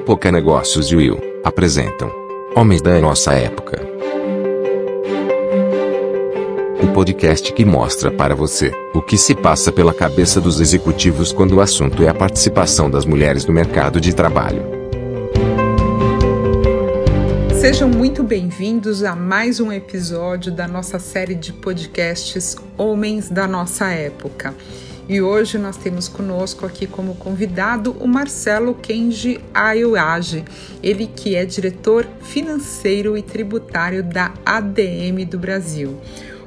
Época Negócios e Will apresentam Homens da Nossa Época. O podcast que mostra para você o que se passa pela cabeça dos executivos quando o assunto é a participação das mulheres no mercado de trabalho. Sejam muito bem-vindos a mais um episódio da nossa série de podcasts Homens da Nossa Época. E hoje nós temos conosco aqui como convidado o Marcelo Kenji Ayuage, ele que é diretor financeiro e tributário da ADM do Brasil.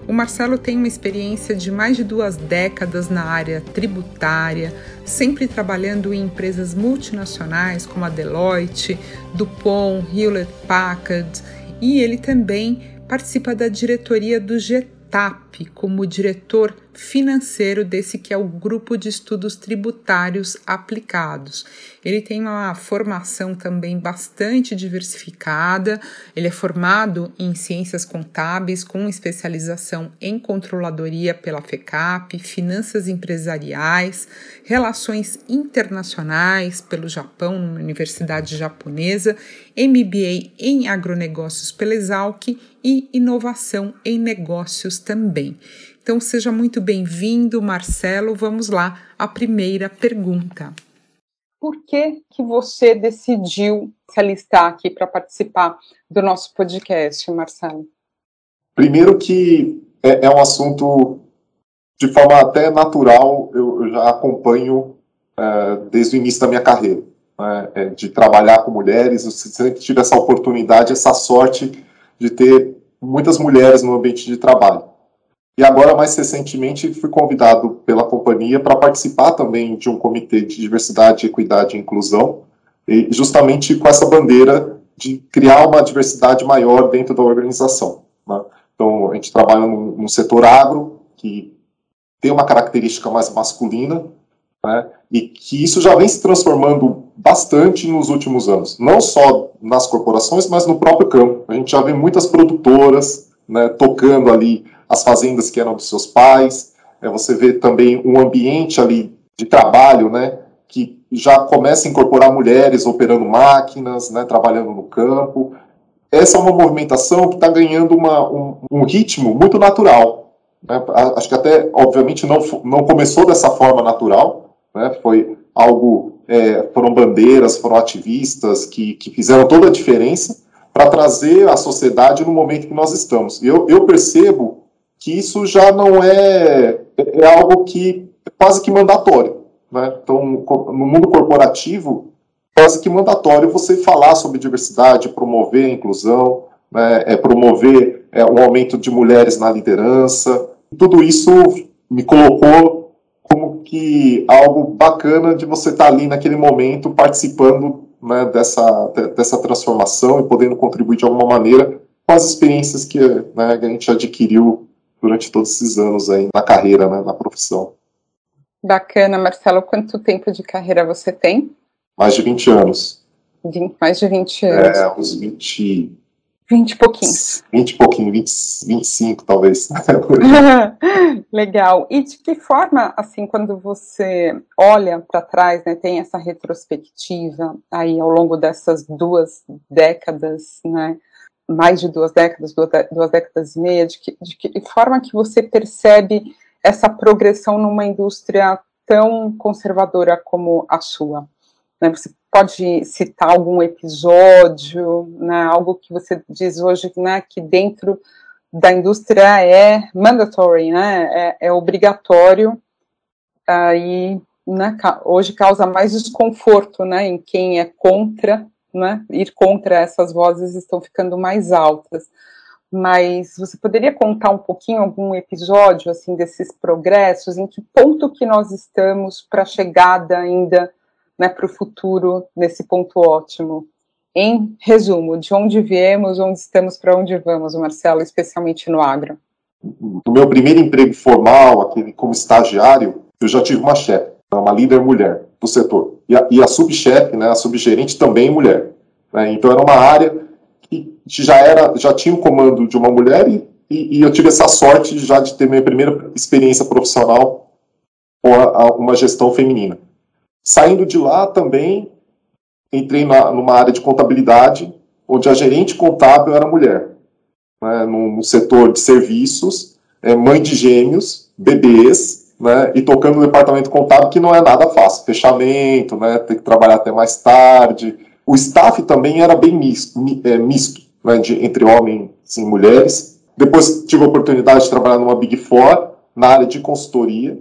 O Marcelo tem uma experiência de mais de duas décadas na área tributária, sempre trabalhando em empresas multinacionais como a Deloitte, Dupont, Hewlett Packard, e ele também participa da diretoria do Como diretor financeiro desse que é o Grupo de Estudos Tributários Aplicados. Ele tem uma formação também bastante diversificada, ele é formado em ciências contábeis com especialização em controladoria pela FECAP, finanças empresariais, relações internacionais pelo Japão, numa universidade japonesa, MBA em agronegócios pela Exalc e inovação em negócios também. Então seja muito bem-vindo, Marcelo. Vamos lá, a primeira pergunta. Por que que você decidiu se alistar aqui para participar do nosso podcast, Marcelo? Primeiro que é, é um assunto de forma até natural, eu, eu já acompanho é, desde o início da minha carreira, né, é, de trabalhar com mulheres, eu sempre tive essa oportunidade, essa sorte de ter muitas mulheres no ambiente de trabalho. E agora, mais recentemente, fui convidado pela companhia para participar também de um comitê de diversidade, equidade e inclusão, e justamente com essa bandeira de criar uma diversidade maior dentro da organização. Né? Então, a gente trabalha num, num, setor agro, que tem uma característica mais masculina, né? e que isso já vem se transformando bastante nos últimos anos, não só nas corporações, mas no próprio campo. A gente já vê muitas produtoras né, tocando ali as fazendas que eram dos seus pais, é, você vê também um ambiente ali de trabalho, né, que já começa a incorporar mulheres operando máquinas, né, trabalhando no campo. Essa é uma movimentação que está ganhando uma, um, um, ritmo muito natural. Né? Acho que até, obviamente, não, não começou dessa forma natural, né? foi algo, é, foram bandeiras, foram ativistas que, que fizeram toda a diferença para trazer a sociedade no momento que nós estamos. Eu, eu percebo que isso já não é, é algo que é quase que mandatório. Né? Então, no mundo corporativo, quase que mandatório você falar sobre diversidade, promover a inclusão, né? é promover é, um aumento de mulheres na liderança. Tudo isso me colocou como que algo bacana de você estar ali naquele momento participando né, dessa, dessa transformação e podendo contribuir de alguma maneira com as experiências que, né, que a gente adquiriu durante todos esses anos aí na carreira, né, na profissão. Bacana, Marcelo. Quanto tempo de carreira você tem? Mais de 20 anos. 20, mais de 20 anos. É, uns 20. 20 e pouquinhos. 20 e pouquinho, 20, 25 talvez. Legal. E de que forma, assim, quando você olha para trás, né, tem essa retrospectiva aí ao longo dessas duas décadas, né, mais de duas décadas, duas, duas décadas e meia, de que, de que forma que você percebe essa progressão numa indústria tão conservadora como a sua? Né, você pode citar algum episódio, né, algo que você diz hoje né, que dentro da indústria é mandatory, né, é, é obrigatório, aí né, hoje causa mais desconforto né, em quem é contra né, ir contra essas vozes estão ficando mais altas. Mas você poderia contar um pouquinho algum episódio assim desses progressos, em que ponto que nós estamos para a chegada ainda né, para o futuro nesse ponto ótimo? Em resumo, de onde viemos, onde estamos, para onde vamos, Marcelo, especialmente no agro? No meu primeiro emprego formal, aquele como estagiário, eu já tive uma chefe, uma líder mulher do setor. E a, e a subchefe, né, a subgerente também mulher. Né? Então era uma área que já era, já tinha o comando de uma mulher e, e, e eu tive essa sorte já de ter minha primeira experiência profissional com a, a, uma gestão feminina. Saindo de lá também entrei na, numa área de contabilidade, onde a gerente contábil era mulher, né, no, no setor de serviços, é, mãe de gêmeos, bebês, né, e tocando no departamento contábil, que não é nada fácil, fechamento, né, ter que trabalhar até mais tarde. O staff também era bem misto, é, misto né, de, entre homens e mulheres. Depois tive a oportunidade de trabalhar numa Big Four, na área de consultoria,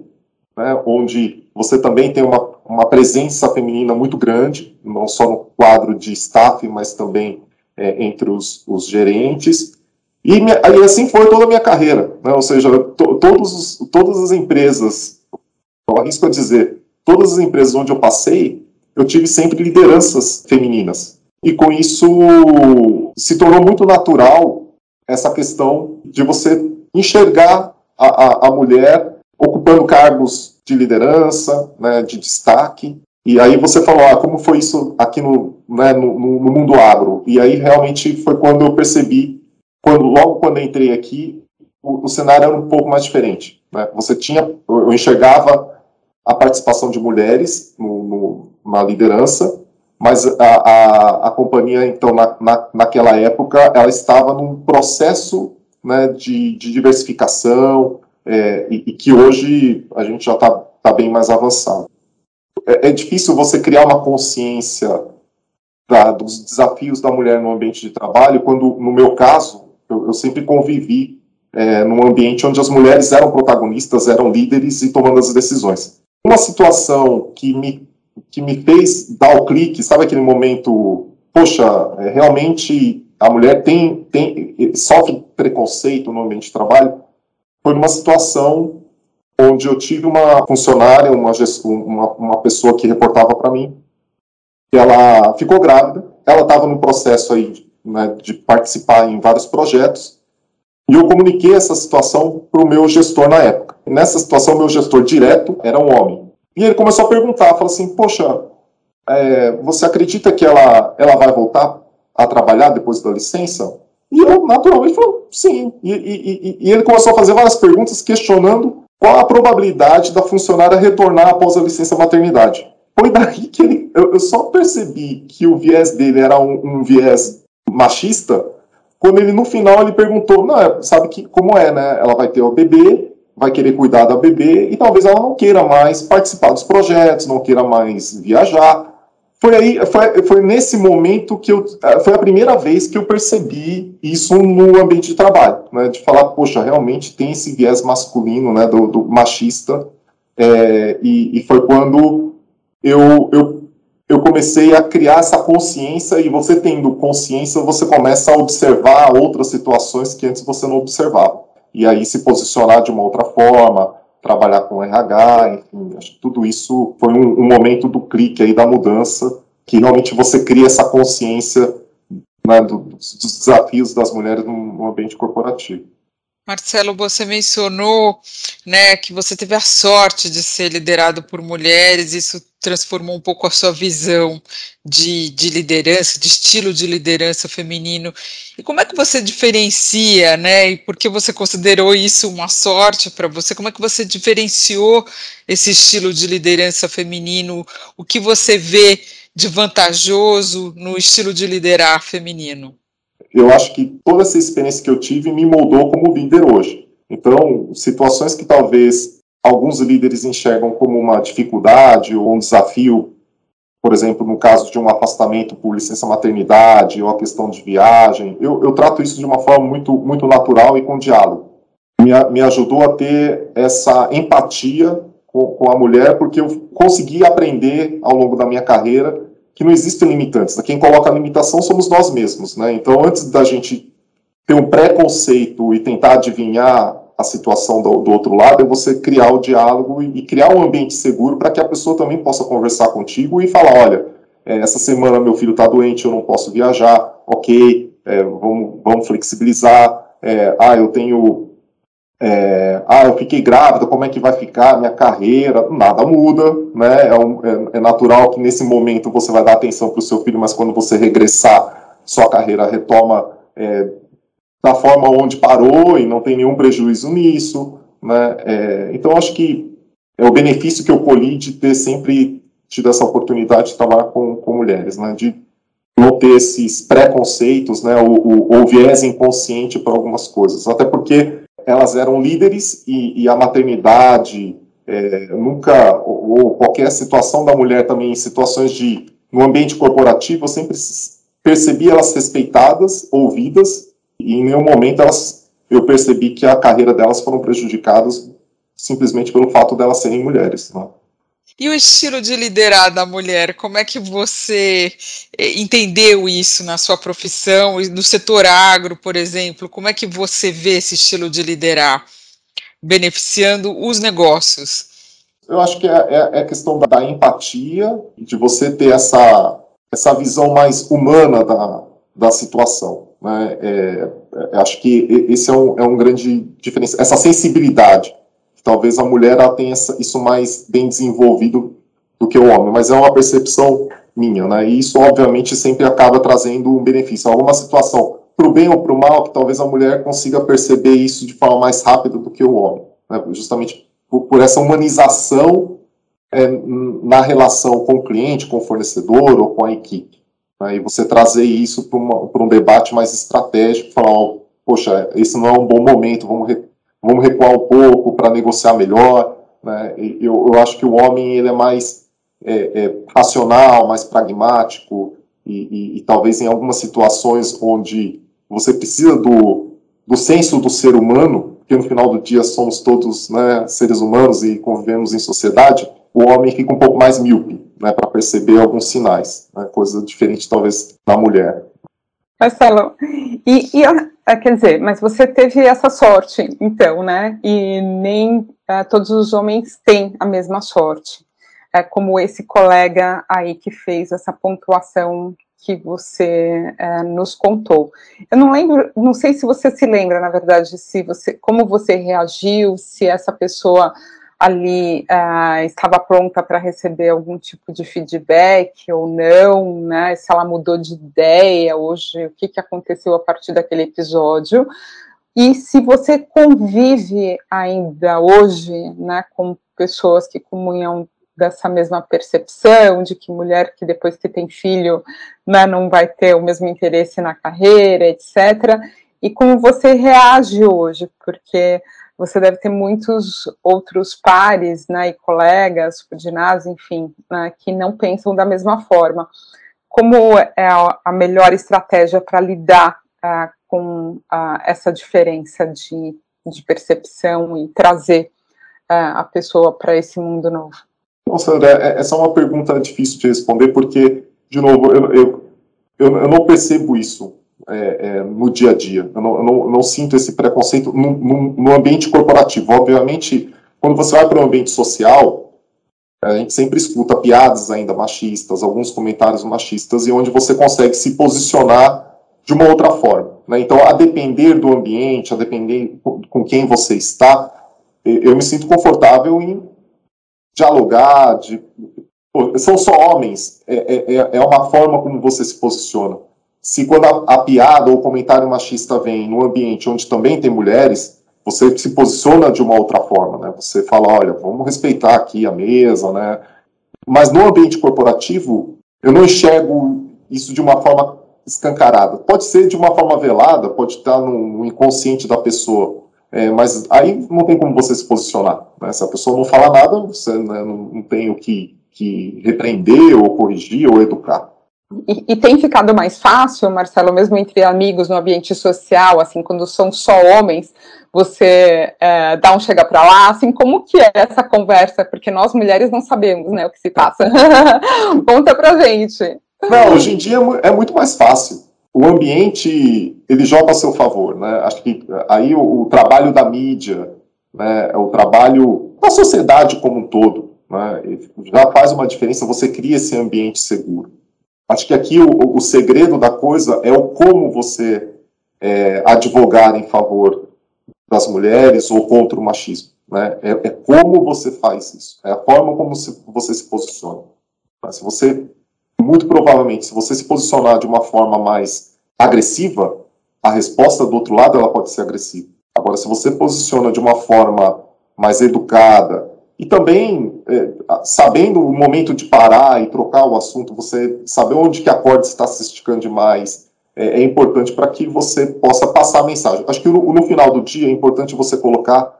né, onde você também tem uma, uma presença feminina muito grande, não só no quadro de staff, mas também é, entre os, os gerentes. E, minha, e, assim foi toda a minha carreira, né, ou seja, to, todos os, todas as empresas, eu arrisco a dizer, todas as empresas onde eu passei, eu tive sempre lideranças femininas. E com isso se tornou muito natural essa questão de você enxergar a, a, a mulher ocupando cargos de liderança, né, de destaque. E aí você falou, ah, como foi isso aqui no, né, no, no, mundo agro? E aí realmente foi quando eu percebi, quando logo quando entrei aqui, o, o cenário era um pouco mais diferente. Né? Você tinha, eu enxergava a participação de mulheres no, no, na liderança, mas a, a, a companhia, então, na, na, naquela época, ela estava num processo né, de, de diversificação é, e, e, que hoje a gente já está tá bem mais avançado. É, é, difícil você criar uma consciência da, dos desafios da mulher no ambiente de trabalho, quando, no meu caso, eu, eu sempre convivi é, num ambiente onde as mulheres eram protagonistas, eram líderes e tomando as decisões. Uma situação que me que me fez dar o clique, sabe aquele momento, poxa, é, realmente a mulher tem, tem sofre preconceito no ambiente de trabalho, foi numa situação onde eu tive uma funcionária, uma, uma, uma pessoa que reportava para mim, ela ficou grávida, ela estava no processo aí né, de participar em vários projetos, e eu comuniquei essa situação para o meu gestor na época. Nessa situação, meu gestor direto era um homem. E ele começou a perguntar, falou assim, poxa, é, você acredita que ela, ela vai voltar a trabalhar depois da licença? E eu, naturalmente, falei, sim. E, e, e, ele começou a fazer várias perguntas questionando qual a probabilidade da funcionária retornar após a licença maternidade. Foi daí que ele, eu, eu só percebi que o viés dele era um, um, viés machista, quando ele, no final, ele perguntou, não, é, sabe que, como é, né? Ela vai ter o bebê, vai querer cuidar da bebê e talvez ela não queira mais participar dos projetos, não queira mais viajar. Foi aí, foi, foi nesse momento que eu, eh, foi a primeira vez que eu percebi isso no ambiente de trabalho, né, de falar, poxa, realmente tem esse viés masculino, né, do, do machista, é, e, e, foi quando eu, eu, eu comecei a criar essa consciência, e você tendo consciência, você começa a observar outras situações que antes você não observava e aí se posicionar de uma outra forma, trabalhar com RH, enfim, acho que tudo isso foi um, um momento do clique aí da mudança, que realmente você cria essa consciência né, dos, dos, desafios das mulheres no, no ambiente corporativo. Marcelo, você mencionou né, que você teve a sorte de ser liderado por mulheres, isso transformou um pouco a sua visão de, de liderança, de estilo de liderança feminino. E como é que você diferencia, né? E por que você considerou isso uma sorte para você? Como é que você diferenciou esse estilo de liderança feminino? O que você vê de vantajoso no estilo de liderar feminino? eu acho que toda essa experiência que eu tive me moldou como líder hoje. Então, situações que talvez alguns líderes enxergam como uma dificuldade ou um desafio, por exemplo, no caso de um afastamento por licença maternidade ou a questão de viagem, eu, eu trato isso de uma forma muito, muito natural e com diálogo. Me, me ajudou a ter essa empatia com, com a mulher, porque eu consegui aprender ao longo da minha carreira que não existem limitantes. Quem coloca a limitação somos nós mesmos. Né? Então, antes da gente ter um preconceito e tentar adivinhar a situação do, do outro lado, é você criar o diálogo e, e criar um ambiente seguro para que a pessoa também possa conversar contigo e falar: olha, é, essa semana meu filho está doente, eu não posso viajar, ok, é, vamos, vamos flexibilizar. É, ah, eu tenho é, ah, eu fiquei grávida, como é que vai ficar minha carreira? Nada muda, né? É, um, é, é natural que nesse momento você vai dar atenção para o seu filho, mas quando você regressar, sua carreira retoma da forma onde parou e não tem nenhum prejuízo nisso, né? É, então, acho que é o benefício que eu colhi de ter sempre tido essa oportunidade de trabalhar com, com mulheres, né, de não ter esses preconceitos, né, o, o, o viés inconsciente para algumas coisas, até porque elas eram líderes e, e a maternidade é, nunca ou, ou, qualquer situação da mulher também em situações de no ambiente corporativo eu sempre percebi elas respeitadas, ouvidas e em nenhum momento elas eu percebi que a carreira delas foram prejudicadas simplesmente pelo fato delas serem mulheres. Né? E o estilo de liderar da mulher, como é que você eh, entendeu isso na sua profissão, no setor agro, por exemplo? Como é que você vê esse estilo de liderar beneficiando os negócios? Eu acho que é, é, é questão da empatia, de você ter essa, essa visão mais humana da, da situação. Né? É, é, acho que esse é um, é um grande diferença, essa sensibilidade talvez a mulher ela tenha isso mais bem desenvolvido do que o homem, mas é uma percepção minha, né? E isso obviamente sempre acaba trazendo um benefício. Alguma situação para o bem ou para o mal, que talvez a mulher consiga perceber isso de forma mais rápida do que o homem, né? justamente por, por, essa humanização é, na relação com o cliente, com o fornecedor ou com a equipe. Né? E você trazer isso para um debate mais estratégico, falar, oh, poxa, esse não é um bom momento, vamos vamos recuar um pouco para negociar melhor. Né? Eu, eu, acho que o homem ele é mais é, é, racional, mais pragmático, e, e, e, talvez em algumas situações onde você precisa do, do senso do ser humano, porque no final do dia somos todos né, seres humanos e convivemos em sociedade, o homem fica um pouco mais míope né, para perceber alguns sinais, né, coisa diferente talvez da mulher. Marcelo, e, e é, quer dizer, mas você teve essa sorte, então, né? E nem é, todos os homens têm a mesma sorte. É como esse colega aí que fez essa pontuação que você é, nos contou. Eu não lembro, não sei se você se lembra, na verdade, se você, como você reagiu, se essa pessoa ali uh, estava pronta para receber algum tipo de feedback ou não, né? Se ela mudou de ideia hoje, o que, que aconteceu a partir daquele episódio. E se você convive ainda hoje, né, com pessoas que comunham dessa mesma percepção de que mulher que depois que tem filho né, não vai ter o mesmo interesse na carreira, etc. E como você reage hoje, porque você deve ter muitos outros pares né, e colegas, subordinados, enfim, né, que não pensam da mesma forma. Como é a melhor estratégia para lidar uh, com uh, essa diferença de, de, percepção e trazer uh, a pessoa para esse mundo novo? Nossa, André, é, essa é uma pergunta difícil de responder, porque, de novo, eu, eu, eu não percebo isso é, é, no dia a dia. Eu não, eu não, eu não sinto esse preconceito no, no, no, ambiente corporativo. Obviamente, quando você vai para um ambiente social, a gente sempre escuta piadas ainda machistas, alguns comentários machistas, e onde você consegue se posicionar de uma outra forma. Né? Então, a depender do ambiente, a depender com quem você está, eu me sinto confortável em dialogar, de, são só homens, é, é, é uma forma como você se posiciona se quando a, a, piada ou o comentário machista vem no ambiente onde também tem mulheres, você se posiciona de uma outra forma, né? Você fala, olha, vamos respeitar aqui a mesa, né? Mas no ambiente corporativo, eu não enxergo isso de uma forma escancarada. Pode ser de uma forma velada, pode estar no, no inconsciente da pessoa, é, mas aí não tem como você se posicionar. Né? Se a pessoa não fala nada, você né, não, não tem o que, que repreender, ou corrigir, ou educar. E, e, tem ficado mais fácil, Marcelo, mesmo entre amigos no ambiente social, assim, quando são só homens, você é, dá um chega para lá, assim, como que é essa conversa? Porque nós mulheres não sabemos, né, o que se passa. Conta pra gente. Não, hoje em dia é, é muito mais fácil. O ambiente, ele joga a seu favor, né? Acho que aí o, o trabalho da mídia, né, é o trabalho da sociedade como um todo, né, já faz uma diferença, você cria esse ambiente seguro. Acho que aqui o, o segredo da coisa é o como você é, advogar em favor das mulheres ou contra o machismo. Né? É, é, como você faz isso, é a forma como se, você se posiciona. Se você, muito provavelmente, se você se posicionar de uma forma mais agressiva, a resposta do outro lado ela pode ser agressiva. Agora, se você posiciona de uma forma mais educada e também, é, sabendo o momento de parar e trocar o assunto, você saber onde que a corda está se esticando demais, é, é importante para que você possa passar a mensagem. Acho que no, no, final do dia é importante você colocar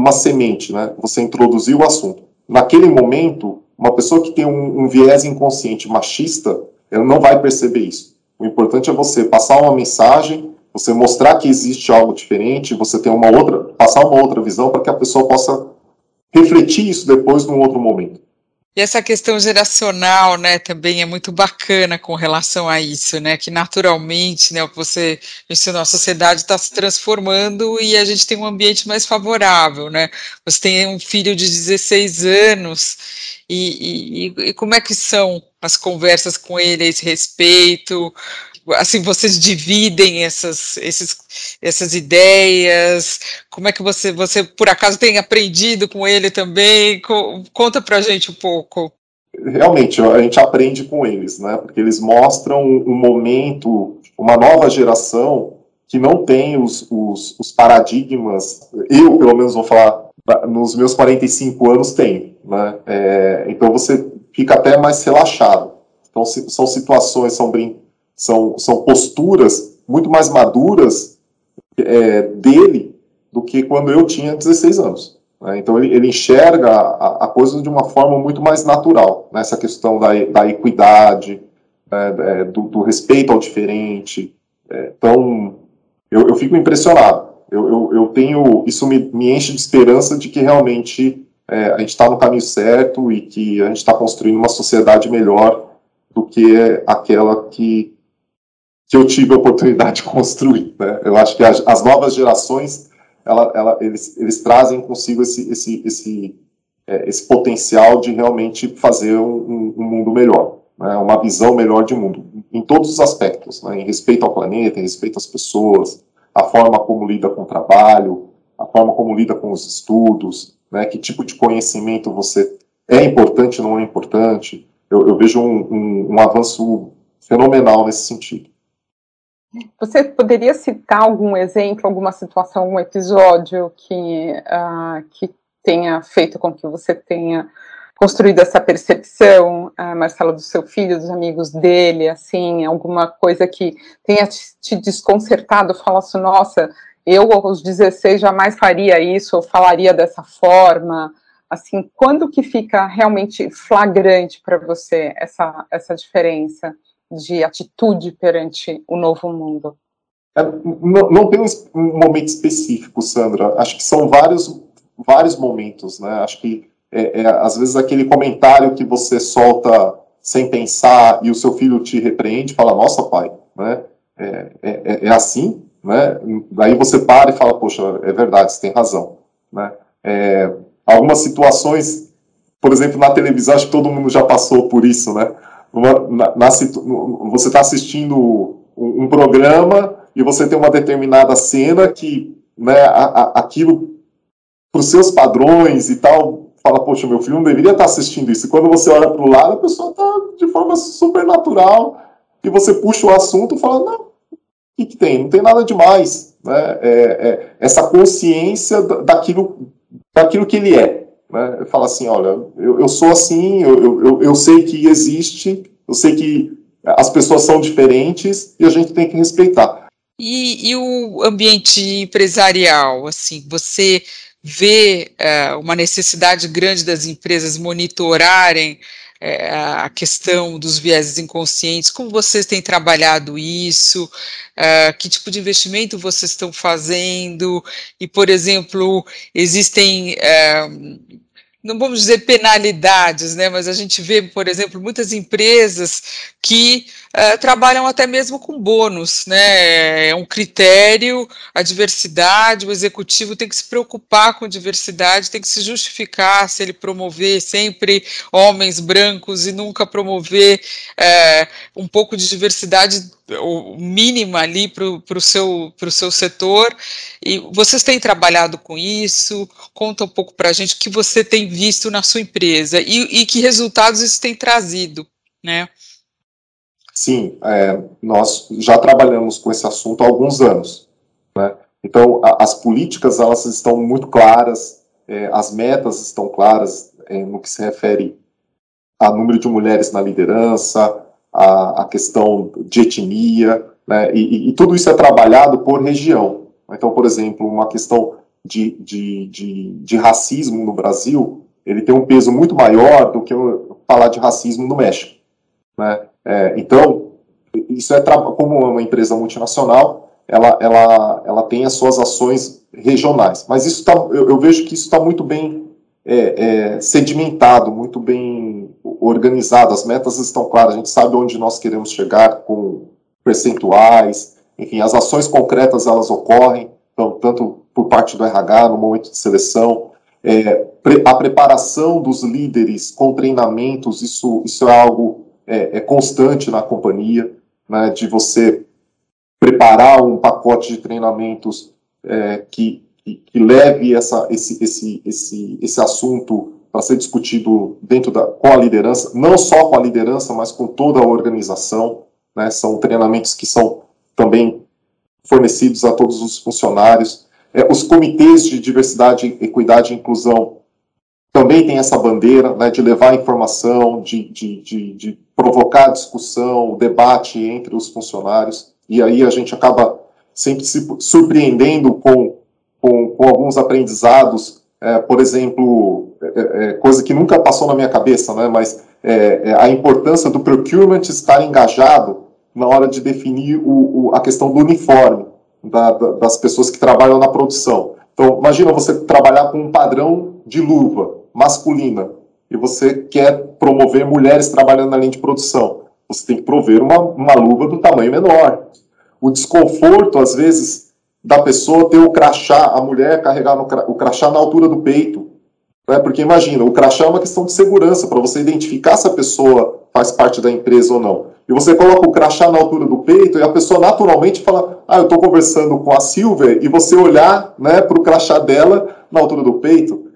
uma semente, né? Você introduzir o assunto. Naquele momento, uma pessoa que tem um, um viés inconsciente machista, ela não vai perceber isso. O importante é você passar uma mensagem, você mostrar que existe algo diferente, você ter uma outra, passar uma outra visão para que a pessoa possa refletir isso depois num outro momento. E essa questão geracional, né, também é muito bacana com relação a isso, né, que naturalmente, né, o que você mencionou, a sociedade está se transformando e a gente tem um ambiente mais favorável, né, você tem um filho de 16 anos e, e, e como é que são as conversas com ele a esse respeito, assim, vocês dividem essas, esses, essas ideias? Como é que você, você, por acaso, tem aprendido com ele também? Conta pra gente um pouco. Realmente, a gente aprende com eles, né? Porque eles mostram um momento, uma nova geração que não tem os, os, os paradigmas, eu, pelo menos, vou falar, nos meus 45 anos, tem, né? É, então você fica até mais relaxado. Então, são situações, são brincadeiras são, são posturas muito mais maduras é, dele do que quando eu tinha 16 anos. Né? Então ele, ele enxerga a, a, coisa de uma forma muito mais natural, né? questão da, da equidade, né? do, do, respeito ao diferente. É, então eu, eu fico impressionado. Eu, eu, eu, tenho isso me, me enche de esperança de que realmente é, a gente está no caminho certo e que a gente está construindo uma sociedade melhor do que aquela que que eu tive a oportunidade de construir. Né? Eu acho que as, as novas gerações, ela, ela, eles, eles trazem consigo esse, esse, esse, é, esse potencial de realmente fazer um, um mundo melhor, né? uma visão melhor de mundo, em todos os aspectos, né? em respeito ao planeta, em respeito às pessoas, a forma como lida com o trabalho, a forma como lida com os estudos, né? que tipo de conhecimento você é importante ou não é importante. Eu, eu vejo um, um, um avanço fenomenal nesse sentido. Você poderia citar algum exemplo, alguma situação, algum episódio que, uh, que tenha feito com que você tenha construído essa percepção, uh, Marcelo, do seu filho, dos amigos dele, assim, alguma coisa que tenha te, desconcertado, falasse, nossa, eu aos 16 jamais faria isso, ou falaria dessa forma, assim, quando que fica realmente flagrante para você essa, essa diferença? De atitude perante o novo mundo? É, não, não, tem um momento específico, Sandra. Acho que são vários, vários momentos, né? Acho que é, é, às vezes aquele comentário que você solta sem pensar e o seu filho te repreende, fala, nossa pai, né? É, é, é, é assim, né? Daí você para e fala, poxa, é verdade, você tem razão, né? É, algumas situações, por exemplo, na televisão, acho que todo mundo já passou por isso, né? Na, na, você está assistindo um, um, programa e você tem uma determinada cena que né, a, a, aquilo, para os seus padrões e tal, fala, poxa, meu filho não deveria estar tá assistindo isso. E quando você olha para o lado, a pessoa está de forma super natural e você puxa o assunto e fala, não, o que, que tem? Não tem nada demais. Né? É, é, essa consciência daquilo, daquilo que ele é. Né? Fala assim, olha, eu, eu sou assim, eu, eu, eu sei que existe, eu sei que as pessoas são diferentes e a gente tem que respeitar. E, e o ambiente empresarial, assim, você vê é, uma necessidade grande das empresas monitorarem é, a questão dos vieses inconscientes, como vocês têm trabalhado isso, é, que tipo de investimento vocês estão fazendo, e, por exemplo, existem é, não vamos dizer penalidades, né, mas a gente vê, por exemplo, muitas empresas que uh, trabalham até mesmo com bônus, né, é um critério, a diversidade, o executivo tem que se preocupar com diversidade, tem que se justificar se ele promover sempre homens brancos e nunca promover uh, um pouco de diversidade mínima ali para o seu, seu setor, e vocês têm trabalhado com isso, conta um pouco para a gente o que você tem visto na sua empresa e, e que resultados isso tem trazido, né? Sim, é, nós já trabalhamos com esse assunto há alguns anos. Né? Então, a, as políticas elas estão muito claras, é, as metas estão claras é, no que se refere a número de mulheres na liderança, a, a questão de etnia, né, e, e, tudo isso é trabalhado por região. Então, por exemplo, uma questão de, de, de, de racismo no Brasil, ele tem um peso muito maior do que falar de racismo no México. Né? É, então, isso é como uma empresa multinacional, ela, ela, ela tem as suas ações regionais. Mas isso tá, eu, eu vejo que isso está muito bem é, é, sedimentado, muito bem organizado. As metas estão claras, a gente sabe onde nós queremos chegar com percentuais, enfim, as ações concretas elas ocorrem, então, tanto por parte do RH no momento de seleção, é, a preparação dos líderes com treinamentos, isso, isso é algo é, é constante na companhia, né, de você preparar um pacote de treinamentos é, que, que, que, leve essa, esse, esse, esse, esse assunto para ser discutido dentro da, com a liderança, não só com a liderança, mas com toda a organização. Né, são treinamentos que são também fornecidos a todos os funcionários. É, os comitês de diversidade, equidade e inclusão também têm essa bandeira né, de levar informação, de, de, de, de provocar discussão, debate entre os funcionários, e aí a gente acaba sempre se surpreendendo com, com, com alguns aprendizados, é, por exemplo, é, é, é coisa que nunca passou na minha cabeça, né, mas é, é, a importância do procurement estar engajado na hora de definir o, o, a questão do uniforme da, da, das pessoas que trabalham na produção. Então, imagina você trabalhar com um padrão de luva masculina, e você quer promover mulheres trabalhando na linha de produção, você tem que prover uma, uma luva do tamanho menor. O desconforto, às vezes, da pessoa ter o crachá, a mulher carregar no, o crachá na altura do peito. Né? Porque imagina, o crachá é uma questão de segurança, para você identificar se a pessoa faz parte da empresa ou não. E você coloca o crachá na altura do peito e a pessoa naturalmente fala: Ah, eu estou conversando com a Silver, e você olhar né, para o crachá dela na altura do peito.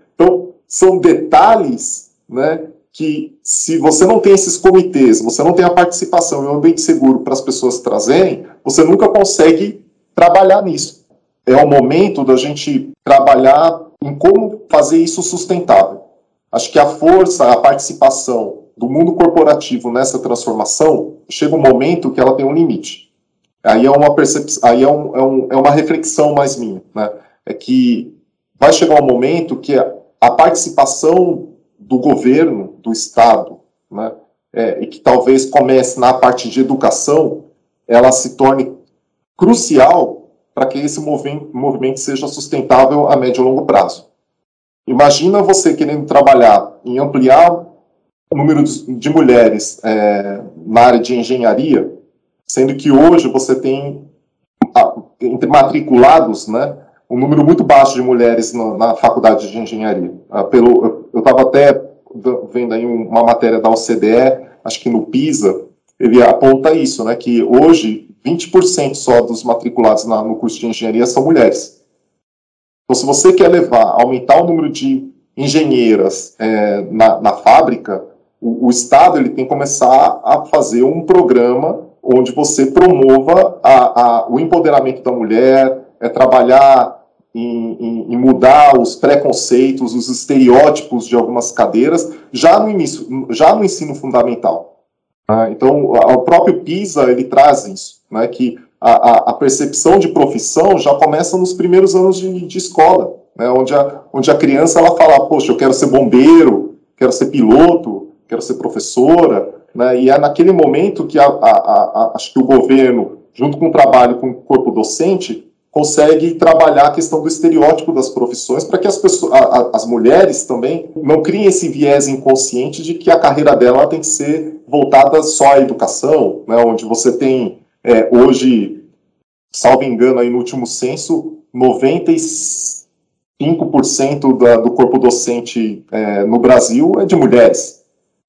São detalhes né, que se você não tem esses comitês, você não tem a participação em um ambiente seguro para as pessoas trazerem, você nunca consegue trabalhar nisso. É o momento da gente trabalhar em como fazer isso sustentável. Acho que a força, a participação do mundo corporativo nessa transformação chega um momento que ela tem um limite. Aí é uma percepção, aí é, um, é, um, é uma reflexão mais minha, né? É que vai chegar um momento que a participação do governo, do Estado, né, é, e que talvez comece na parte de educação, ela se torne crucial para que esse movimento seja sustentável a médio e longo prazo. Imagina você querendo trabalhar em ampliar o número de mulheres é, na área de engenharia, sendo que hoje você tem entre matriculados, né, um número muito baixo de mulheres na, na faculdade de engenharia. Ah, pelo, eu estava até vendo aí uma matéria da OCDE, acho que no PISA, ele aponta isso, né, que hoje 20% só dos matriculados na, no curso de engenharia são mulheres. Então, se você quer levar, aumentar o número de engenheiras é, na, na fábrica, o, o, Estado ele tem que começar a fazer um programa onde você promova a, a, o empoderamento da mulher, é trabalhar em, em, em, mudar os preconceitos, os estereótipos de algumas cadeiras, já no início, já no ensino fundamental. Né? Então, o próprio PISA ele traz isso, né, que a, a, percepção de profissão já começa nos primeiros anos de, de escola, né, onde, a, onde a criança ela fala, poxa, eu quero ser bombeiro, quero ser piloto, quero ser professora, né, e é naquele momento que a, a, acho que o governo, junto com o trabalho com o corpo docente, consegue trabalhar a questão do estereótipo das profissões para que as, pessoas, a, a, as mulheres também não criem esse viés inconsciente de que a carreira dela tem que ser voltada só à educação, né, onde você tem é, hoje, salvo engano, aí no último censo, 95% da, do corpo docente é, no Brasil é de mulheres.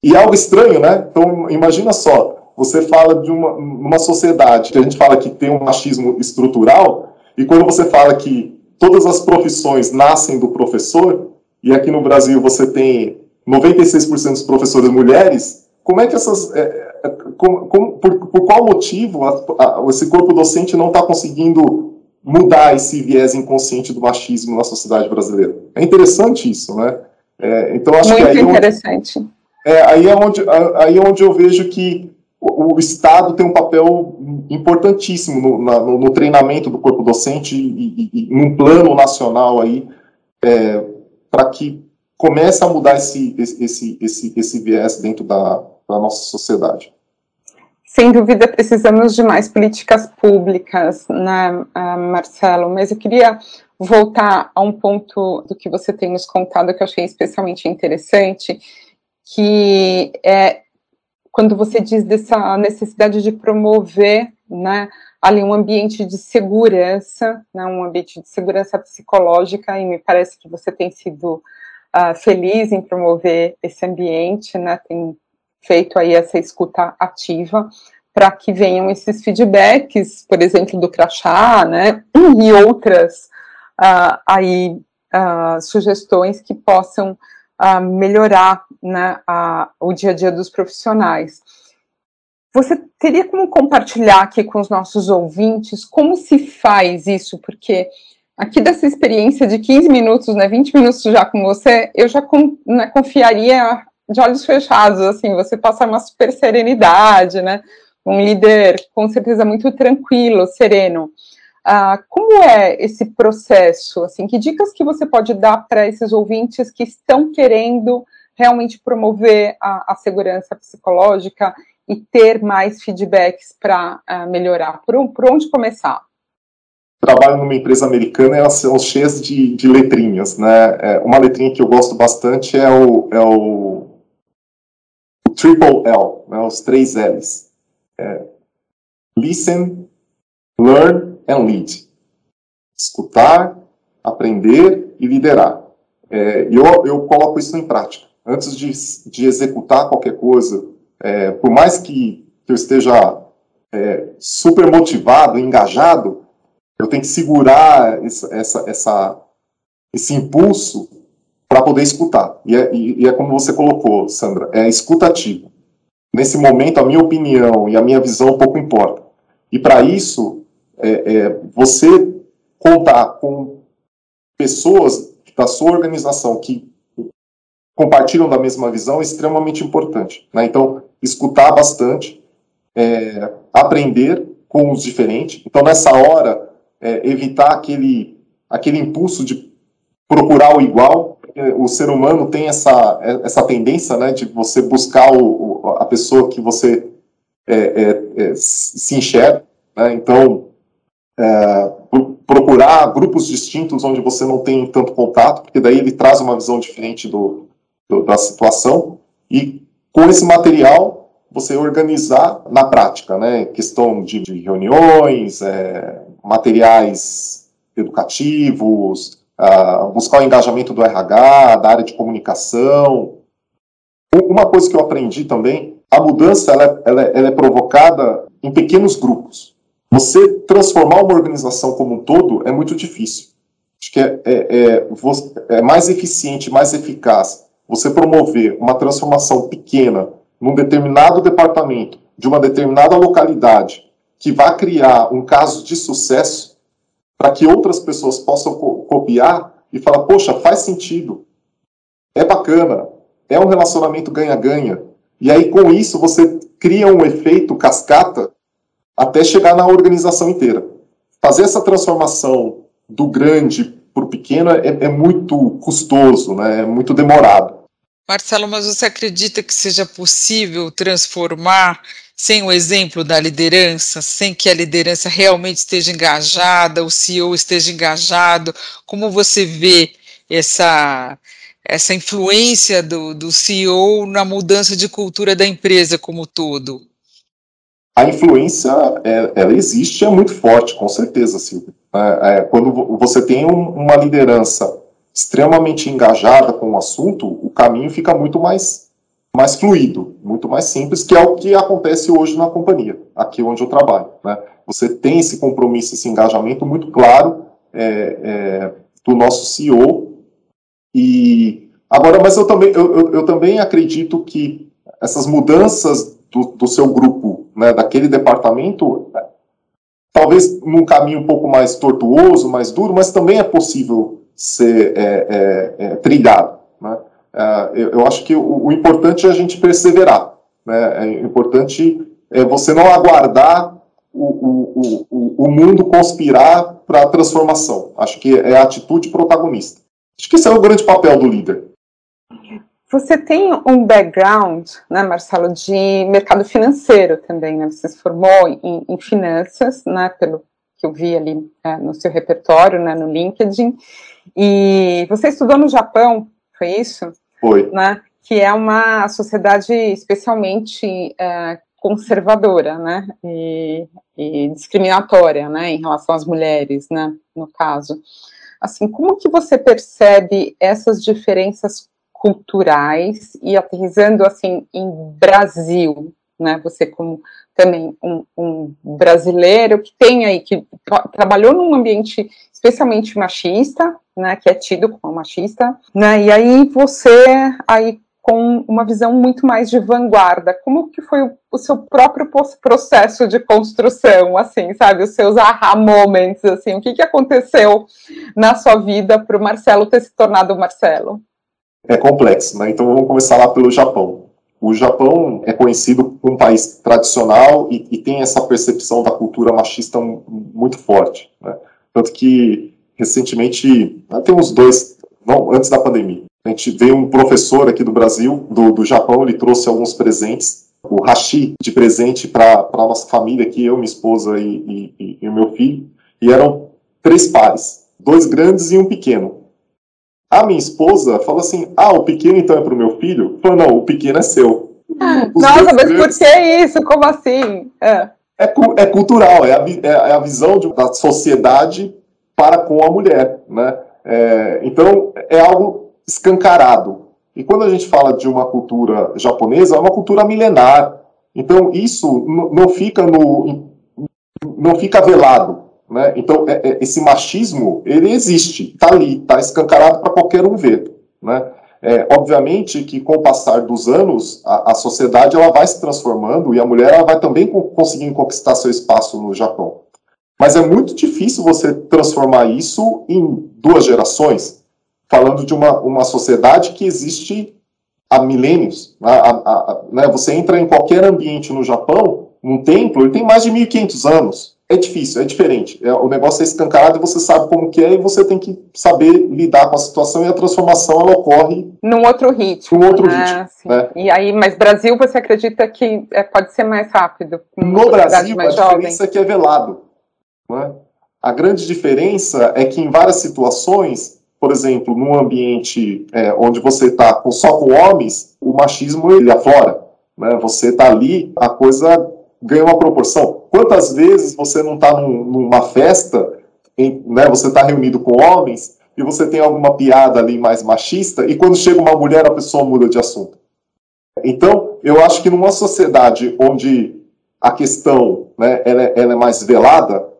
E é algo estranho, né? Então, imagina só, você fala de uma, uma sociedade que a gente fala que tem um machismo estrutural, e quando você fala que todas as profissões nascem do professor, e aqui no Brasil você tem 96% dos professores mulheres, como é que essas. É, é, como, como, por, por, qual motivo a, a, esse corpo docente não está conseguindo mudar esse viés inconsciente do machismo na sociedade brasileira. É interessante isso, né? É, então acho Muito que aí é interessante. Onde, é, aí é onde aí é onde eu vejo que o, Estado tem um papel importantíssimo no, na, no, no treinamento do corpo docente e, e, e num plano nacional aí é, para que comece a mudar esse, esse, esse, esse viés dentro da, da nossa sociedade. Sem dúvida, precisamos de mais políticas públicas, né, ah, Marcelo? Mas eu queria voltar a um ponto do que você tem nos contado que eu achei especialmente interessante, que é quando você diz dessa necessidade de promover, né, ali um ambiente de segurança, né, um ambiente de segurança psicológica, e me parece que você tem sido uh, feliz em promover esse ambiente, né, tem feito aí essa escuta ativa para que venham esses feedbacks, por exemplo, do crachá, né, e outras uh, aí uh, sugestões que possam uh, melhorar né, o dia a dia dos profissionais. Você teria como compartilhar aqui com os nossos ouvintes como se faz isso? Porque aqui dessa experiência de 15 minutos, né, 20 minutos já com você, eu já né, confiaria de olhos fechados, assim, você passa uma super serenidade, né? Um líder com certeza muito tranquilo, sereno. Ah, como é esse processo? Assim, que dicas que você pode dar para esses ouvintes que estão querendo realmente promover a, a segurança psicológica e ter mais feedbacks para uh, melhorar? Por, por onde começar? trabalho numa empresa americana, elas são cheias de, de letrinhas, né? É, uma letrinha que eu gosto bastante é o, é o triple L, né, os três L's. É, listen, learn and lead. Escutar, aprender e liderar. É, eu, eu coloco isso em prática. Antes de, de executar qualquer coisa, é, por mais que, que eu esteja é, super motivado, engajado, eu tenho que segurar essa, essa, esse impulso para poder escutar. E é, e, e é, como você colocou, Sandra, é escutativo. Nesse momento, a minha opinião e a minha visão pouco importa. E para isso, é, é, você contar com pessoas da sua organização que compartilham da mesma visão é extremamente importante. Né? Então, escutar bastante, é, aprender com os diferentes. Então, nessa hora, é, evitar aquele, aquele impulso de procurar o igual. O ser humano tem essa, essa tendência né, de você buscar o, a pessoa que você é, é, é se enxerga. Né? Então, é, procurar grupos distintos onde você não tem tanto contato, porque daí ele traz uma visão diferente do da situação. E com esse material, você organizar na prática, né? Questão de, de reuniões, é, materiais educativos, uh, buscar o engajamento do RH, da área de comunicação. Uma coisa que eu aprendi também, a mudança ela, é, ela, ela é provocada em pequenos grupos. Você transformar uma organização como um todo é muito difícil. Acho que é, é, é, é mais eficiente, mais eficaz você promover uma transformação pequena num determinado departamento, de uma determinada localidade, que vai criar um caso de sucesso para que outras pessoas possam co copiar e falar, poxa, faz sentido, é bacana, é um relacionamento ganha-ganha. E aí, com isso, você cria um efeito cascata até chegar na organização inteira. Fazer essa transformação do grande para o pequeno é, é, muito custoso, né? é muito demorado. Marcelo, mas você acredita que seja possível transformar sem o exemplo da liderança, sem que a liderança realmente esteja engajada, o CEO esteja engajado, como você vê essa, essa influência do, do CEO na mudança de cultura da empresa como todo? A influência, é, ela existe, é muito forte, com certeza, Silvia. É, é, quando você tem um, uma liderança extremamente engajada com o assunto, o caminho fica muito mais mais fluido, muito mais simples, que é o que acontece hoje na companhia, aqui onde eu trabalho. Né? Você tem esse compromisso, esse engajamento muito claro é, é, do nosso CEO. E agora, mas eu também, eu, eu, eu também acredito que essas mudanças do, do seu grupo, né, daquele departamento, talvez num caminho um pouco mais tortuoso, mais duro, mas também é possível ser é, é, é trilhado. Né? É, eu, eu, acho que o, o, importante é a gente perseverar. Né? É importante é você não aguardar o, o, o, mundo conspirar para a transformação. Acho que é a atitude protagonista. Acho que esse é o grande papel do líder. Você tem um background, né, Marcelo, de mercado financeiro também, né? Você se formou em, em finanças, né, pelo que eu vi ali é, no seu repertório, né, no LinkedIn, e você estudou no Japão, foi isso? Foi. Né, que é uma sociedade especialmente é, conservadora, né, e, e, discriminatória, né, em relação às mulheres, né, no caso. Assim, como que você percebe essas diferenças culturais e aterrizando assim em Brasil, né? Você como também um, um brasileiro que tem aí que tra trabalhou num ambiente especialmente machista, né? Que é tido como machista, né? E aí você aí com uma visão muito mais de vanguarda. Como que foi o, o, seu próprio processo de construção, assim, sabe? Os seus aha moments, assim, o que, que aconteceu na sua vida para o Marcelo ter se tornado Marcelo? é complexo, né? Então vamos começar lá pelo Japão. O Japão é conhecido como um país tradicional e, e tem essa percepção da cultura machista muito forte, né? Tanto que recentemente, tem uns dois, não, antes da pandemia, a gente veio um professor aqui do Brasil, do, do Japão, ele trouxe alguns presentes, o hashi de presente para a nossa família aqui, eu, minha esposa e, e, e o meu filho, e eram três pares, dois grandes e um pequeno. A minha esposa falou assim: ah, o pequeno então é para o meu filho? Falou, não, o pequeno é seu. Os Nossa, mas grandes... por que isso? Como assim? É, é, é cultural, é a, é, é a visão de, da sociedade para com a mulher. Né? É, então, é algo escancarado. E quando a gente fala de uma cultura japonesa, é uma cultura milenar. Então, isso não fica no. não fica velado. Né? Então, é, é, esse machismo, ele existe, está ali, está escancarado para qualquer um ver. Né? É, obviamente que com o passar dos anos, a, a, sociedade ela vai se transformando e a mulher ela vai também conseguindo conquistar seu espaço no Japão. Mas é muito difícil você transformar isso em duas gerações, falando de uma, uma sociedade que existe há milênios. Né? A, a, né? Você entra em qualquer ambiente no Japão, num templo, ele tem mais de 1.500 anos é difícil, é diferente. É, o negócio é escancarado e você sabe como que é e você tem que saber lidar com a situação e a transformação ela ocorre num outro ritmo. Num outro ah, ritmo. Né? E aí, mas Brasil você acredita que é, pode ser mais rápido? No Brasil a diferença é que é velado. Né? A grande diferença é que em várias situações, por exemplo, num ambiente é, onde você está só com homens, o machismo ele aflora. Né? Você está ali, a coisa ganha uma proporção. Quantas vezes você não está num, numa festa, em, né, você está reunido com homens, e você tem alguma piada ali mais machista, e quando chega uma mulher, a pessoa muda de assunto. Então, eu acho que numa sociedade onde a questão né, ela, é, ela é mais velada,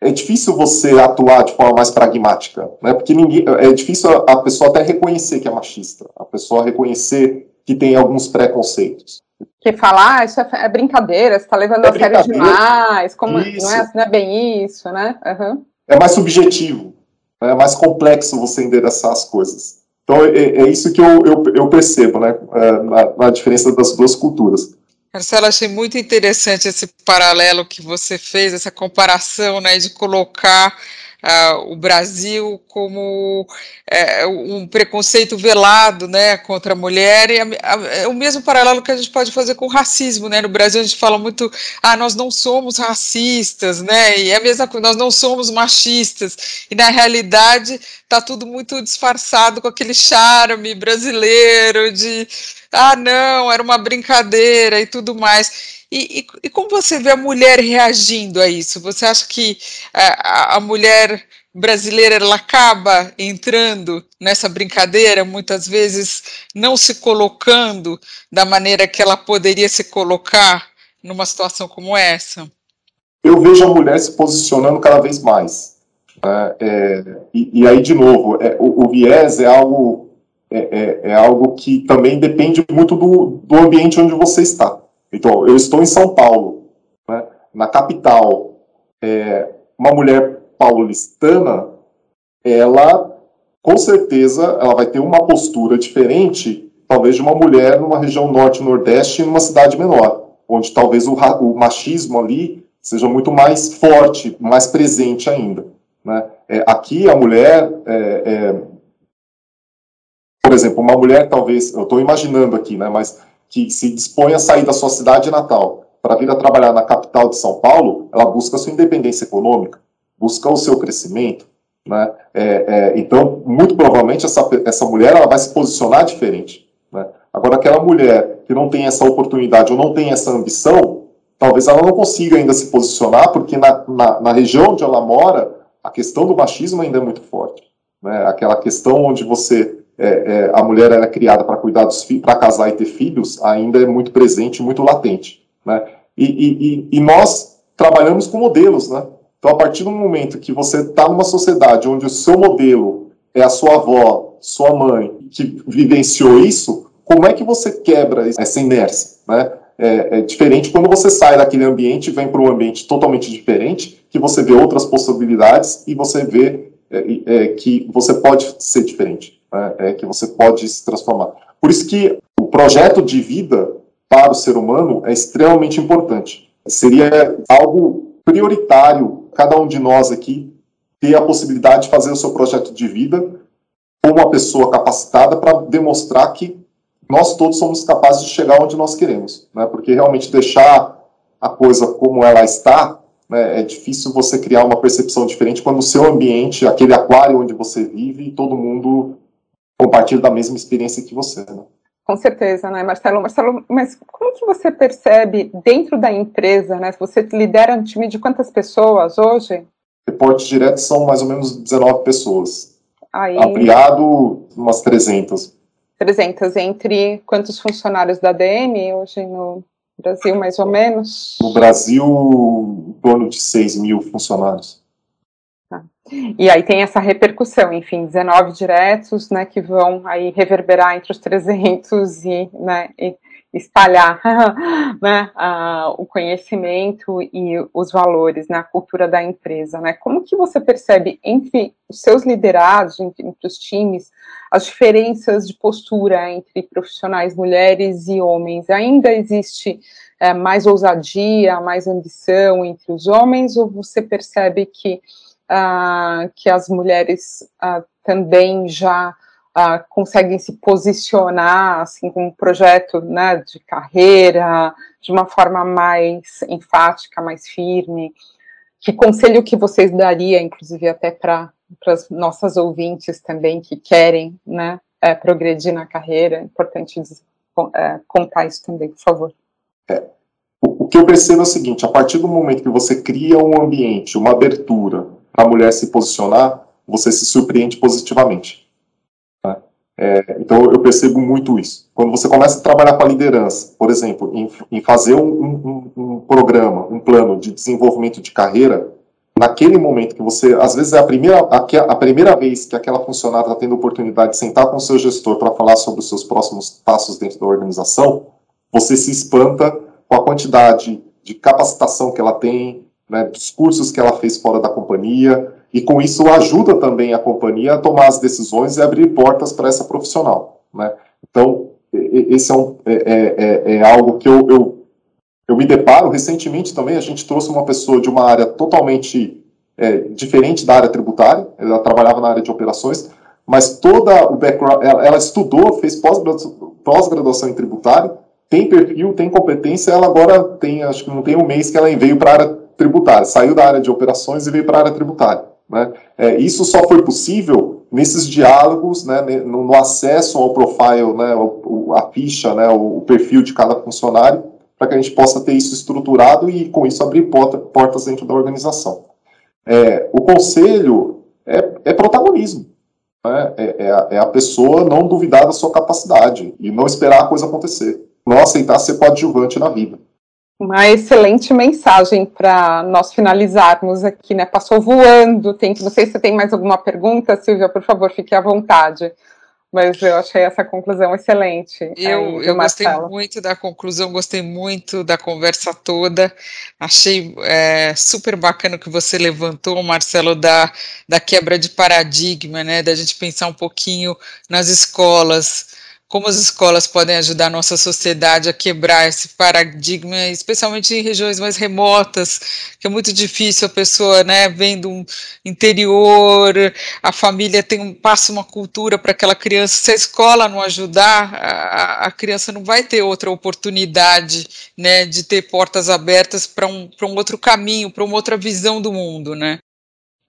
é difícil você atuar de forma mais pragmática, né? Porque ninguém, é difícil a, a pessoa até reconhecer que é machista, a pessoa reconhecer que tem alguns preconceitos que falar, ah, isso é, é, brincadeira, você está levando é a sério demais, como não é, não é bem isso, né? Uhum. É mais subjetivo, né? é mais complexo você endereçar as coisas. Então é, é isso que eu, eu, eu percebo, né, é, na, na, diferença das duas culturas. Marcelo, achei muito interessante esse paralelo que você fez, essa comparação, né, de colocar uh, o Brasil como uh, um preconceito velado né, contra a mulher, e a, a, é o mesmo paralelo que a gente pode fazer com o racismo. Né? No Brasil a gente fala muito, ah, nós não somos racistas, né? e é a mesma coisa, nós não somos machistas, e na realidade está tudo muito disfarçado com aquele charme brasileiro de ah, não, era uma brincadeira e tudo mais. E, e, e, como você vê a mulher reagindo a isso? Você acha que é, a, a, mulher brasileira ela acaba entrando nessa brincadeira, muitas vezes não se colocando da maneira que ela poderia se colocar numa situação como essa? Eu vejo a mulher se posicionando cada vez mais. Né? É, e, e, aí, de novo, é, o, o, viés é algo, é, é, é algo que também depende muito do, do ambiente onde você está. Então, eu estou em São Paulo, né, na capital. é, uma mulher paulistana, ela com certeza ela vai ter uma postura diferente, talvez de uma mulher numa região norte-nordeste, numa cidade menor, onde talvez o, o, machismo ali seja muito mais forte, mais presente ainda. Né? É, aqui a mulher, é, é, exemplo, uma mulher talvez, eu estou imaginando aqui, né, mas que se dispõe a sair da sua cidade natal para vir a trabalhar na capital de São Paulo, ela busca sua independência econômica, busca o seu crescimento. Né? É, é, então, muito provavelmente, essa, essa mulher ela vai se posicionar diferente. Né? Agora, aquela mulher que não tem essa oportunidade ou não tem essa ambição, talvez ela não consiga ainda se posicionar, porque na, na, na região onde ela mora, a questão do machismo ainda é muito forte. Né? Aquela questão onde você é, é, a mulher era criada para cuidar dos filhos, para casar e ter filhos, ainda é muito presente, muito latente. Né? E, e, e, nós trabalhamos com modelos, né? Então, a partir do momento que você está numa sociedade onde o seu modelo é a sua avó, sua mãe, que vivenciou isso, como é que você quebra essa inércia, né? É, é diferente quando você sai daquele ambiente vem para um ambiente totalmente diferente, que você vê outras possibilidades e você vê é, é, que você pode ser diferente, né? é, que você pode se transformar. Por isso que o projeto de vida para o ser humano é extremamente importante. Seria algo prioritário cada um de nós aqui ter a possibilidade de fazer o seu projeto de vida com uma pessoa capacitada para demonstrar que nós todos somos capazes de chegar onde nós queremos, né? Porque realmente deixar a coisa como ela está, né, é difícil você criar uma percepção diferente quando o seu ambiente, aquele aquário onde você vive, todo mundo compartilha da mesma experiência que você, né? Com certeza, né, Marcelo? Marcelo, mas como que você percebe dentro da empresa, né? Você lidera um time de quantas pessoas hoje? Reportes diretos são mais ou menos 19 pessoas. Aí... Ampliado, umas 300. 300 entre quantos funcionários da DM hoje no Brasil, mais ou menos? No Brasil, em torno de 6 mil funcionários. E aí tem essa repercussão, enfim, 19 diretos, né, que vão aí reverberar entre os 300 e, né, e espalhar né, o conhecimento e os valores, né, cultura da empresa, né? Como que você percebe entre os seus liderados, entre, entre os times, as diferenças de postura entre profissionais mulheres e homens? Ainda existe é, mais ousadia, mais ambição entre os homens, ou você percebe que que as mulheres também já conseguem se posicionar assim com um projeto né, de carreira de uma forma mais enfática, mais firme. Que conselho que vocês daria, inclusive até para as nossas ouvintes também que querem né, é, progredir na carreira? É importante é, contar isso também, por favor. É, o que eu percebo é o seguinte: a partir do momento que você cria um ambiente, uma abertura, para a mulher se posicionar, você se surpreende positivamente. Tá? É, então eu percebo muito isso. Quando você começa a trabalhar com a liderança, por exemplo, em, em fazer um, um, um, programa, um plano de desenvolvimento de carreira, naquele momento que você, às vezes é a primeira, a, primeira vez que aquela funcionária está tendo oportunidade de sentar com o seu gestor para falar sobre os seus próximos passos dentro da organização, você se espanta com a quantidade de capacitação que ela tem, né, dos cursos que ela fez fora da companhia, e com isso ajuda também a companhia a tomar as decisões e abrir portas para essa profissional. Né? Então, esse é, um, é, é, é, é algo que eu, eu, eu, me deparo recentemente também. A gente trouxe uma pessoa de uma área totalmente é, diferente da área tributária, ela trabalhava na área de operações, mas toda o background, ela, ela estudou, fez pós-graduação pós em tributário, tem perfil, tem competência, ela agora tem, acho que não tem um mês que ela veio para a área tributária, saiu da área de operações e veio para a área tributária. Né? É, isso só foi possível nesses diálogos, né, no, no, acesso ao profile, né, o, a ficha, né, o, o, perfil de cada funcionário, para que a gente possa ter isso estruturado e, com isso, abrir porta, portas dentro da organização. É, o conselho é, é protagonismo. Né? É, é, a, é, a, pessoa não duvidar da sua capacidade e não esperar a coisa acontecer. Não aceitar ser coadjuvante na vida. Uma excelente mensagem para nós finalizarmos aqui, né? Passou voando. Tem que, não sei se você tem mais alguma pergunta, Silvia, por favor, fique à vontade. mas eu achei essa conclusão excelente. Eu, aí, eu gostei muito da conclusão, gostei muito da conversa toda. Achei é, super bacana o que você levantou, Marcelo, da, da quebra de paradigma, né? Da gente pensar um pouquinho nas escolas como as escolas podem ajudar a nossa sociedade a quebrar esse paradigma, especialmente em regiões mais remotas, que é muito difícil a pessoa, né, vendo um interior, a família tem um passa uma cultura para aquela criança, se a escola não ajudar, a, a, criança não vai ter outra oportunidade, né, de ter portas abertas para um, um outro caminho, para uma outra visão do mundo, né?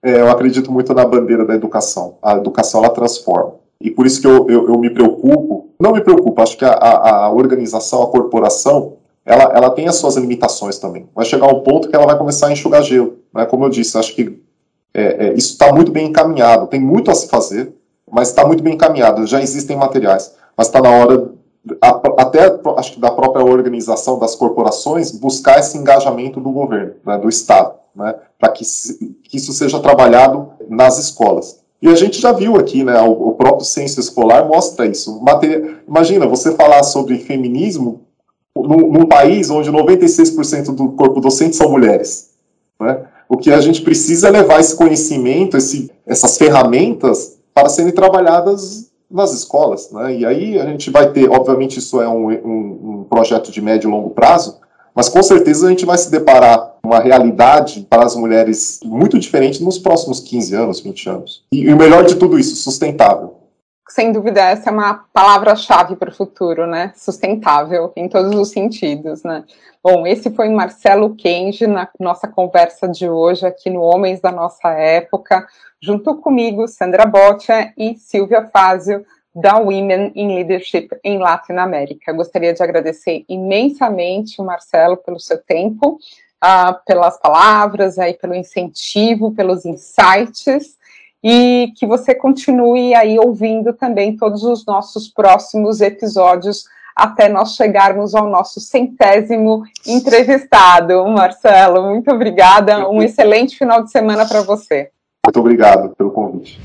É, eu acredito muito na bandeira da educação. A educação ela transforma. E por isso que eu, eu, eu me preocupo, não me preocupo, acho que a, a, organização, a corporação, ela, ela tem as suas limitações também. Vai chegar um ponto que ela vai começar a enxugar gelo. Né? Como eu disse, acho que é, é, isso está muito bem encaminhado, tem muito a se fazer, mas está muito bem encaminhado, já existem materiais, mas está na hora, até acho que da própria organização das corporações, buscar esse engajamento do governo, né, do Estado, né, para que, que isso seja trabalhado nas escolas. E a gente já viu aqui, né, o, próprio censo escolar mostra isso. Imagina, você falar sobre feminismo num, num país onde 96% do corpo docente são mulheres. Né? O que a gente precisa é levar esse conhecimento, esse, essas ferramentas para serem trabalhadas nas escolas. Né? E aí a gente vai ter, obviamente, isso é um, um, um projeto de médio e longo prazo, mas com certeza a gente vai se deparar uma realidade para as mulheres muito diferente nos próximos 15 anos, 20 anos. E, e o melhor de tudo isso, sustentável. Sem dúvida, essa é uma palavra-chave para o futuro, né? Sustentável em todos os sentidos, né? Bom, esse foi Marcelo Kenji na nossa conversa de hoje aqui no Homens da Nossa Época, junto comigo, Sandra Boccia e Silvia Fázio, da Women in Leadership em Latinoamérica. Gostaria de agradecer imensamente o Marcelo pelo seu tempo, uh, pelas palavras, aí, pelo incentivo, pelos insights, e que você continue aí ouvindo também todos os nossos próximos episódios até nós chegarmos ao nosso centésimo entrevistado. Marcelo, muito obrigada. Um excelente final de semana para você. Muito obrigado pelo convite.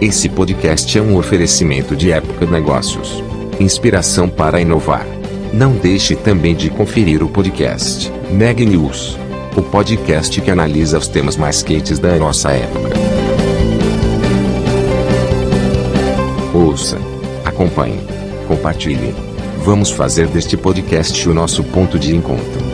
Esse podcast é um oferecimento de Época Negócios. Inspiração para inovar. Não deixe também de conferir o podcast Neg News, o podcast que analisa os temas mais quentes da nossa época. Ouça, acompanhe, compartilhe. Vamos fazer deste podcast o nosso ponto de encontro.